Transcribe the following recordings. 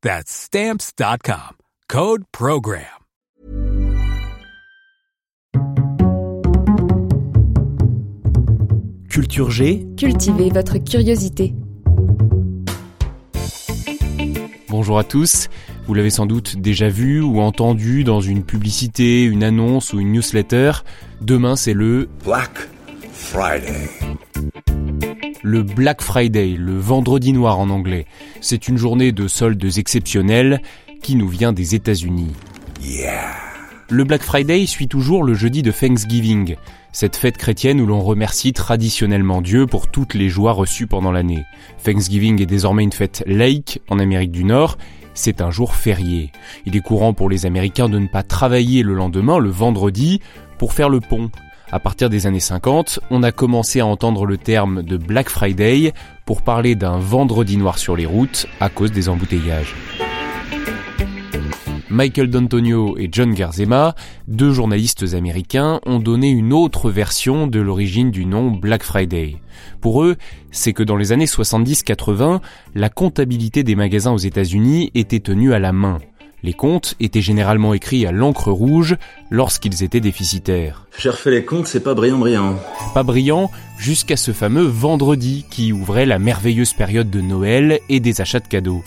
That's Stamps.com. Code PROGRAM. Culture G. Cultivez votre curiosité. Bonjour à tous. Vous l'avez sans doute déjà vu ou entendu dans une publicité, une annonce ou une newsletter. Demain, c'est le Black Friday. Le Black Friday, le vendredi noir en anglais. C'est une journée de soldes exceptionnels qui nous vient des États-Unis. Yeah. Le Black Friday suit toujours le jeudi de Thanksgiving, cette fête chrétienne où l'on remercie traditionnellement Dieu pour toutes les joies reçues pendant l'année. Thanksgiving est désormais une fête laïque en Amérique du Nord, c'est un jour férié. Il est courant pour les Américains de ne pas travailler le lendemain, le vendredi, pour faire le pont. À partir des années 50, on a commencé à entendre le terme de Black Friday pour parler d'un vendredi noir sur les routes à cause des embouteillages. Michael D'Antonio et John Garzema, deux journalistes américains, ont donné une autre version de l'origine du nom Black Friday. Pour eux, c'est que dans les années 70-80, la comptabilité des magasins aux États-Unis était tenue à la main. Les comptes étaient généralement écrits à l'encre rouge lorsqu'ils étaient déficitaires. J'ai refait les comptes, c'est pas brillant brillant. Pas brillant jusqu'à ce fameux vendredi qui ouvrait la merveilleuse période de Noël et des achats de cadeaux.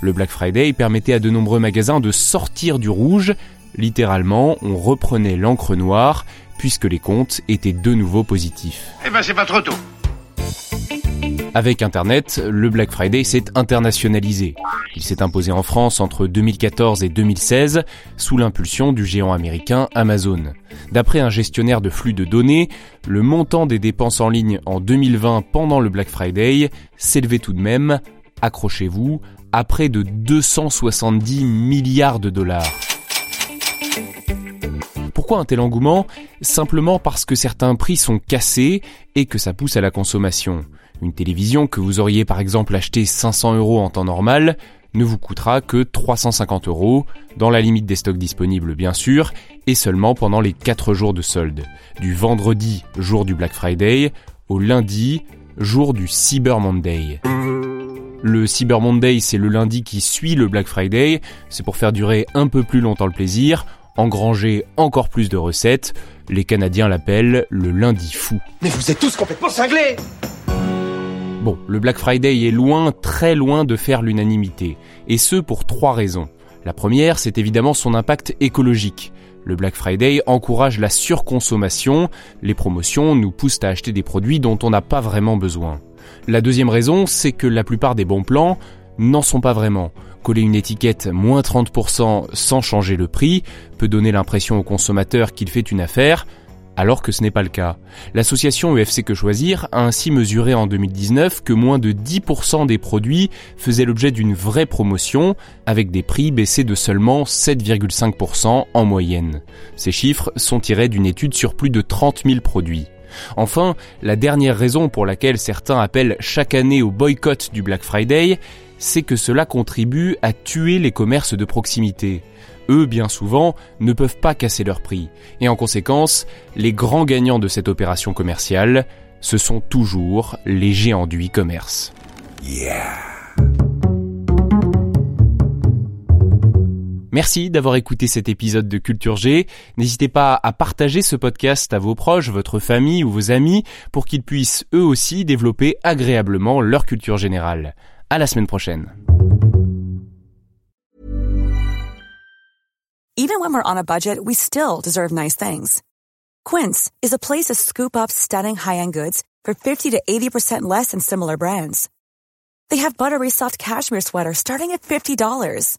Le Black Friday permettait à de nombreux magasins de sortir du rouge. Littéralement, on reprenait l'encre noire puisque les comptes étaient de nouveau positifs. Eh ben c'est pas trop tôt. Avec Internet, le Black Friday s'est internationalisé. Il s'est imposé en France entre 2014 et 2016 sous l'impulsion du géant américain Amazon. D'après un gestionnaire de flux de données, le montant des dépenses en ligne en 2020 pendant le Black Friday s'élevait tout de même, accrochez-vous, à près de 270 milliards de dollars. Pourquoi un tel engouement? Simplement parce que certains prix sont cassés et que ça pousse à la consommation. Une télévision que vous auriez par exemple acheté 500 euros en temps normal ne vous coûtera que 350 euros, dans la limite des stocks disponibles bien sûr, et seulement pendant les 4 jours de solde, du vendredi, jour du Black Friday, au lundi, jour du Cyber Monday. Le Cyber Monday, c'est le lundi qui suit le Black Friday, c'est pour faire durer un peu plus longtemps le plaisir, engranger encore plus de recettes, les Canadiens l'appellent le lundi fou. Mais vous êtes tous complètement cinglés Bon, le Black Friday est loin, très loin de faire l'unanimité, et ce pour trois raisons. La première, c'est évidemment son impact écologique. Le Black Friday encourage la surconsommation, les promotions nous poussent à acheter des produits dont on n'a pas vraiment besoin. La deuxième raison, c'est que la plupart des bons plans n'en sont pas vraiment. Coller une étiquette moins 30% sans changer le prix peut donner l'impression au consommateur qu'il fait une affaire, alors que ce n'est pas le cas. L'association UFC Que Choisir a ainsi mesuré en 2019 que moins de 10% des produits faisaient l'objet d'une vraie promotion, avec des prix baissés de seulement 7,5% en moyenne. Ces chiffres sont tirés d'une étude sur plus de 30 000 produits. Enfin, la dernière raison pour laquelle certains appellent chaque année au boycott du Black Friday, c'est que cela contribue à tuer les commerces de proximité. Eux, bien souvent, ne peuvent pas casser leur prix. Et en conséquence, les grands gagnants de cette opération commerciale, ce sont toujours les géants du e-commerce. Merci d'avoir écouté cet épisode de Culture G. N'hésitez pas à partager ce podcast à vos proches, votre famille ou vos amis pour qu'ils puissent eux aussi développer agréablement leur culture générale. À la semaine prochaine. Even when we're on a budget, we still deserve nice things. Quince is a place to scoop up stunning high-end goods for 50 to 80% less than similar brands. They have buttery soft cashmere sweaters starting at $50,